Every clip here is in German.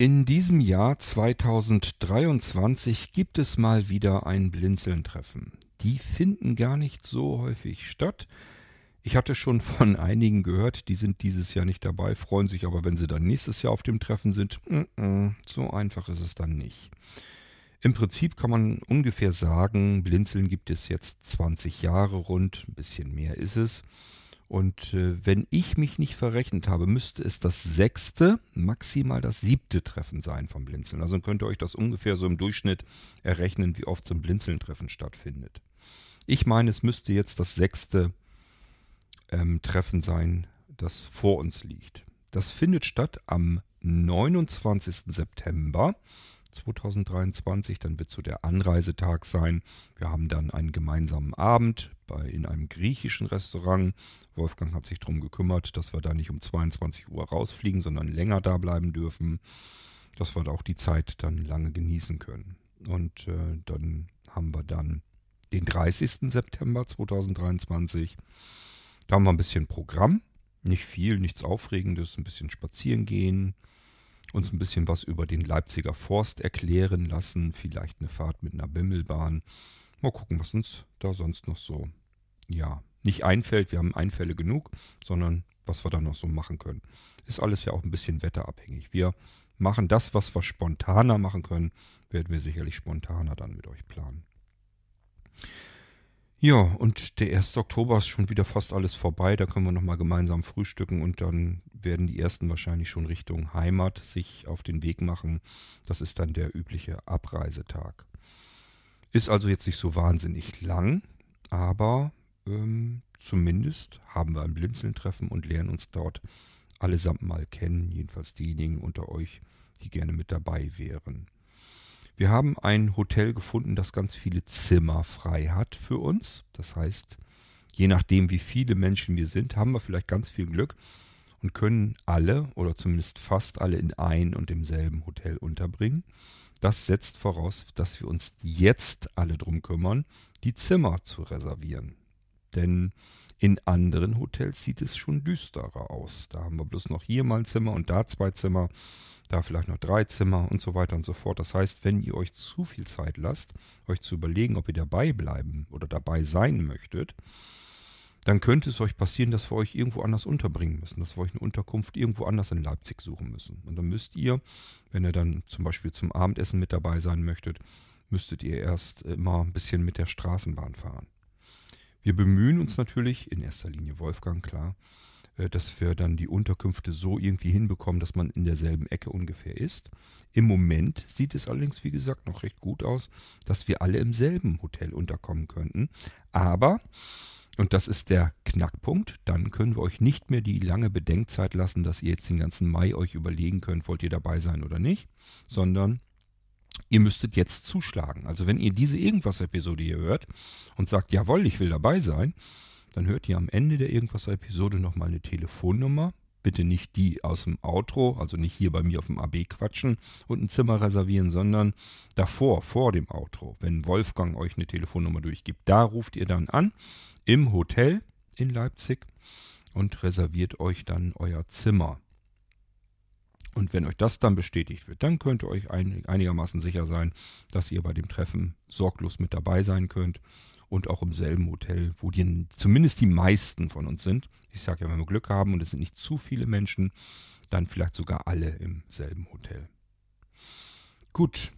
In diesem Jahr 2023 gibt es mal wieder ein Blinzeln-Treffen. Die finden gar nicht so häufig statt. Ich hatte schon von einigen gehört, die sind dieses Jahr nicht dabei, freuen sich aber, wenn sie dann nächstes Jahr auf dem Treffen sind. So einfach ist es dann nicht. Im Prinzip kann man ungefähr sagen, Blinzeln gibt es jetzt 20 Jahre rund, ein bisschen mehr ist es. Und äh, wenn ich mich nicht verrechnet habe, müsste es das sechste, maximal das siebte Treffen sein vom Blinzeln. Also könnt ihr euch das ungefähr so im Durchschnitt errechnen, wie oft so ein Blinzeln-Treffen stattfindet. Ich meine, es müsste jetzt das sechste ähm, Treffen sein, das vor uns liegt. Das findet statt am 29. September 2023. Dann wird so der Anreisetag sein. Wir haben dann einen gemeinsamen Abend bei, in einem griechischen Restaurant. Wolfgang hat sich darum gekümmert, dass wir da nicht um 22 Uhr rausfliegen, sondern länger da bleiben dürfen. Dass wir da auch die Zeit dann lange genießen können. Und äh, dann haben wir dann den 30. September 2023. Da haben wir ein bisschen Programm. Nicht viel, nichts Aufregendes, ein bisschen spazieren gehen, uns ein bisschen was über den Leipziger Forst erklären lassen, vielleicht eine Fahrt mit einer Bimmelbahn. Mal gucken, was uns da sonst noch so, ja, nicht einfällt. Wir haben Einfälle genug, sondern was wir da noch so machen können. Ist alles ja auch ein bisschen wetterabhängig. Wir machen das, was wir spontaner machen können, werden wir sicherlich spontaner dann mit euch planen. Ja, und der 1. Oktober ist schon wieder fast alles vorbei. Da können wir nochmal gemeinsam frühstücken und dann werden die ersten wahrscheinlich schon Richtung Heimat sich auf den Weg machen. Das ist dann der übliche Abreisetag. Ist also jetzt nicht so wahnsinnig lang, aber ähm, zumindest haben wir ein Blinzeln-Treffen und lernen uns dort allesamt mal kennen. Jedenfalls diejenigen unter euch, die gerne mit dabei wären. Wir haben ein Hotel gefunden, das ganz viele Zimmer frei hat für uns. Das heißt, je nachdem, wie viele Menschen wir sind, haben wir vielleicht ganz viel Glück und können alle oder zumindest fast alle in ein und demselben Hotel unterbringen. Das setzt voraus, dass wir uns jetzt alle drum kümmern, die Zimmer zu reservieren. Denn in anderen Hotels sieht es schon düsterer aus. Da haben wir bloß noch hier mal ein Zimmer und da zwei Zimmer da vielleicht noch drei Zimmer und so weiter und so fort. Das heißt, wenn ihr euch zu viel Zeit lasst, euch zu überlegen, ob ihr dabei bleiben oder dabei sein möchtet, dann könnte es euch passieren, dass wir euch irgendwo anders unterbringen müssen, dass wir euch eine Unterkunft irgendwo anders in Leipzig suchen müssen. Und dann müsst ihr, wenn ihr dann zum Beispiel zum Abendessen mit dabei sein möchtet, müsstet ihr erst immer ein bisschen mit der Straßenbahn fahren. Wir bemühen uns natürlich, in erster Linie Wolfgang, klar, äh, dass wir dann die Unterkünfte so irgendwie hinbekommen, dass man in derselben Ecke ungefähr ist. Im Moment sieht es allerdings, wie gesagt, noch recht gut aus, dass wir alle im selben Hotel unterkommen könnten. Aber, und das ist der Knackpunkt, dann können wir euch nicht mehr die lange Bedenkzeit lassen, dass ihr jetzt den ganzen Mai euch überlegen könnt, wollt ihr dabei sein oder nicht, sondern ihr müsstet jetzt zuschlagen. Also wenn ihr diese Irgendwas-Episode hier hört und sagt, jawohl, ich will dabei sein, dann hört ihr am Ende der Irgendwas-Episode nochmal eine Telefonnummer. Bitte nicht die aus dem Outro, also nicht hier bei mir auf dem AB quatschen und ein Zimmer reservieren, sondern davor, vor dem Outro, wenn Wolfgang euch eine Telefonnummer durchgibt, da ruft ihr dann an im Hotel in Leipzig und reserviert euch dann euer Zimmer. Und wenn euch das dann bestätigt wird, dann könnt ihr euch ein, einigermaßen sicher sein, dass ihr bei dem Treffen sorglos mit dabei sein könnt und auch im selben Hotel, wo die, zumindest die meisten von uns sind. Ich sage ja, wenn wir Glück haben und es sind nicht zu viele Menschen, dann vielleicht sogar alle im selben Hotel. Gut,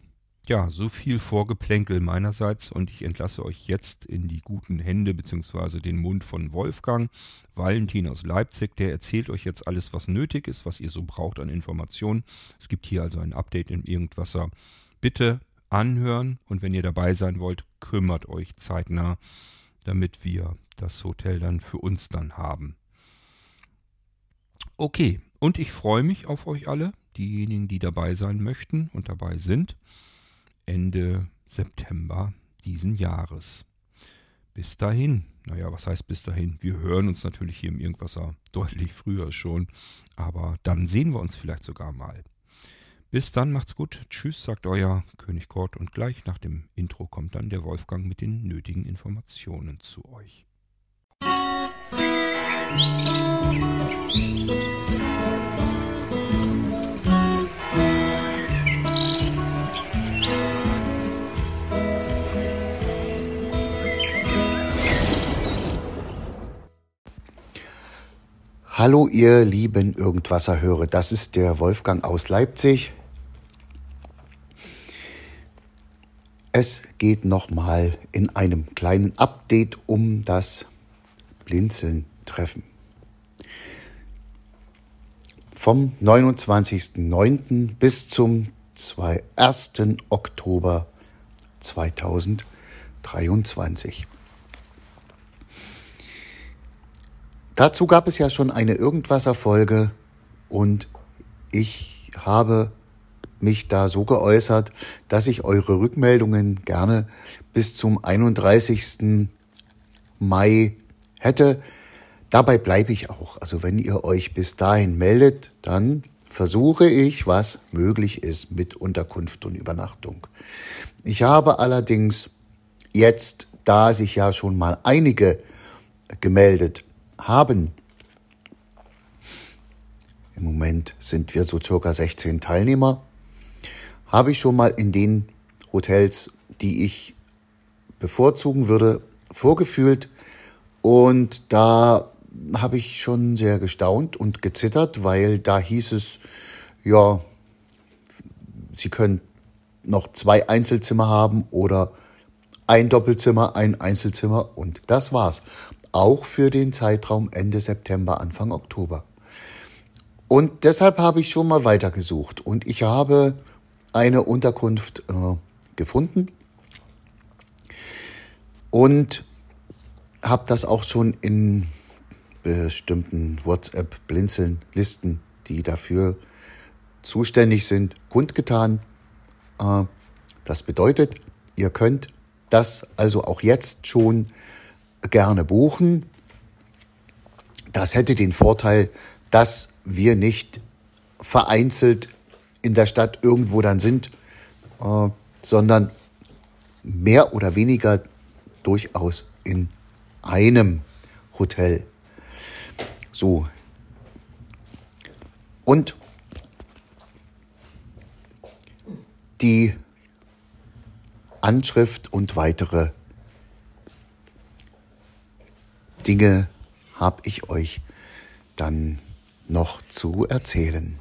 ja, so viel Vorgeplänkel meinerseits und ich entlasse euch jetzt in die guten Hände bzw. den Mund von Wolfgang, Valentin aus Leipzig. Der erzählt euch jetzt alles, was nötig ist, was ihr so braucht an Informationen. Es gibt hier also ein Update in Irgendwasser. Bitte anhören und wenn ihr dabei sein wollt, kümmert euch zeitnah, damit wir das Hotel dann für uns dann haben. Okay, und ich freue mich auf euch alle, diejenigen, die dabei sein möchten und dabei sind, Ende September diesen Jahres. Bis dahin, naja, was heißt bis dahin? Wir hören uns natürlich hier im Irgendwasser deutlich früher schon, aber dann sehen wir uns vielleicht sogar mal. Bis dann, macht's gut. Tschüss, sagt euer König Kort und gleich nach dem Intro kommt dann der Wolfgang mit den nötigen Informationen zu euch. Musik Hallo ihr lieben Irgendwasserhörer, das ist der Wolfgang aus Leipzig. Es geht nochmal in einem kleinen Update um das Blinzeln-Treffen. Vom 29.09. bis zum 1. Oktober 2023. Dazu gab es ja schon eine Irgendwasser-Folge und ich habe mich da so geäußert, dass ich eure Rückmeldungen gerne bis zum 31. Mai hätte. Dabei bleibe ich auch. Also wenn ihr euch bis dahin meldet, dann versuche ich, was möglich ist mit Unterkunft und Übernachtung. Ich habe allerdings jetzt, da sich ja schon mal einige gemeldet haben. Im Moment sind wir so circa 16 Teilnehmer. Habe ich schon mal in den Hotels, die ich bevorzugen würde, vorgefühlt. Und da habe ich schon sehr gestaunt und gezittert, weil da hieß es, ja, Sie können noch zwei Einzelzimmer haben oder ein Doppelzimmer, ein Einzelzimmer und das war's auch für den Zeitraum Ende September, Anfang Oktober. Und deshalb habe ich schon mal weitergesucht und ich habe eine Unterkunft äh, gefunden und habe das auch schon in bestimmten WhatsApp-Blinzeln-Listen, die dafür zuständig sind, kundgetan. Äh, das bedeutet, ihr könnt das also auch jetzt schon gerne buchen. Das hätte den Vorteil, dass wir nicht vereinzelt in der Stadt irgendwo dann sind, äh, sondern mehr oder weniger durchaus in einem Hotel. So. Und die Anschrift und weitere Dinge habe ich euch dann noch zu erzählen.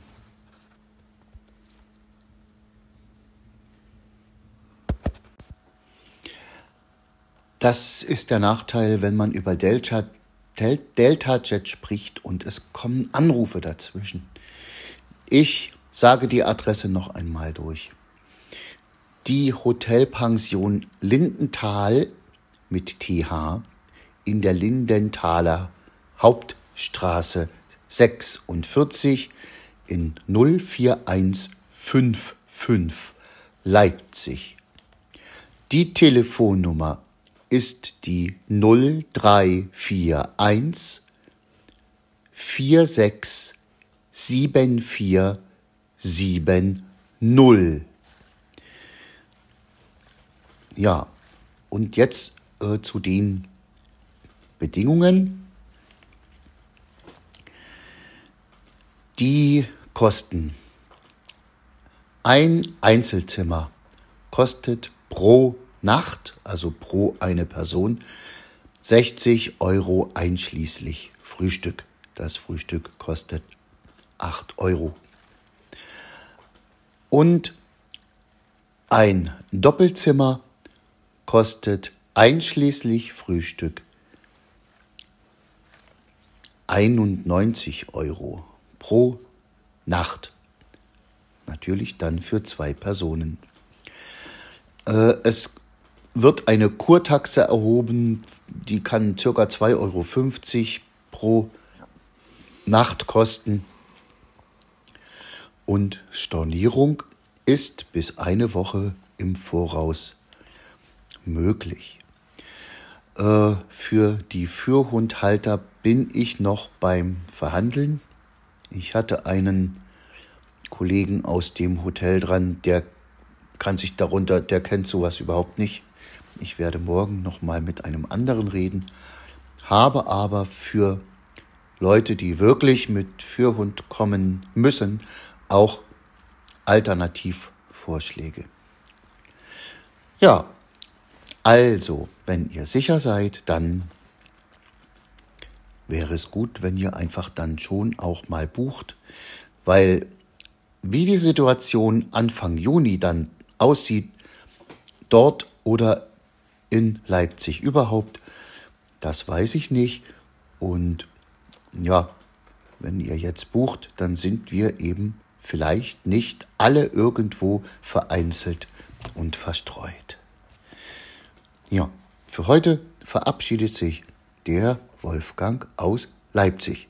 Das ist der Nachteil, wenn man über Delta, Delta spricht und es kommen Anrufe dazwischen. Ich sage die Adresse noch einmal durch. Die Hotelpension Lindenthal mit TH in der Lindenthaler Hauptstraße 46 in 04155 Leipzig. Die Telefonnummer ist die 0341 46 7470. Ja, und jetzt äh, zu den Bedingungen. Die Kosten. Ein Einzelzimmer kostet pro Nacht, also pro eine Person, 60 Euro einschließlich Frühstück. Das Frühstück kostet 8 Euro. Und ein Doppelzimmer kostet einschließlich Frühstück 91 Euro pro Nacht. Natürlich dann für zwei Personen. Äh, es wird eine Kurtaxe erhoben, die kann ca. 2,50 Euro pro Nacht kosten. Und Stornierung ist bis eine Woche im Voraus möglich. Äh, für die Fürhundhalter bin ich noch beim Verhandeln. Ich hatte einen Kollegen aus dem Hotel dran, der kann sich darunter, der kennt sowas überhaupt nicht. Ich werde morgen noch mal mit einem anderen reden, habe aber für Leute, die wirklich mit Fürhund kommen müssen, auch Alternativvorschläge. Ja, also, wenn ihr sicher seid, dann wäre es gut, wenn ihr einfach dann schon auch mal bucht, weil wie die Situation Anfang Juni dann aussieht, dort oder in Leipzig überhaupt, das weiß ich nicht. Und ja, wenn ihr jetzt bucht, dann sind wir eben vielleicht nicht alle irgendwo vereinzelt und verstreut. Ja, für heute verabschiedet sich der Wolfgang aus Leipzig.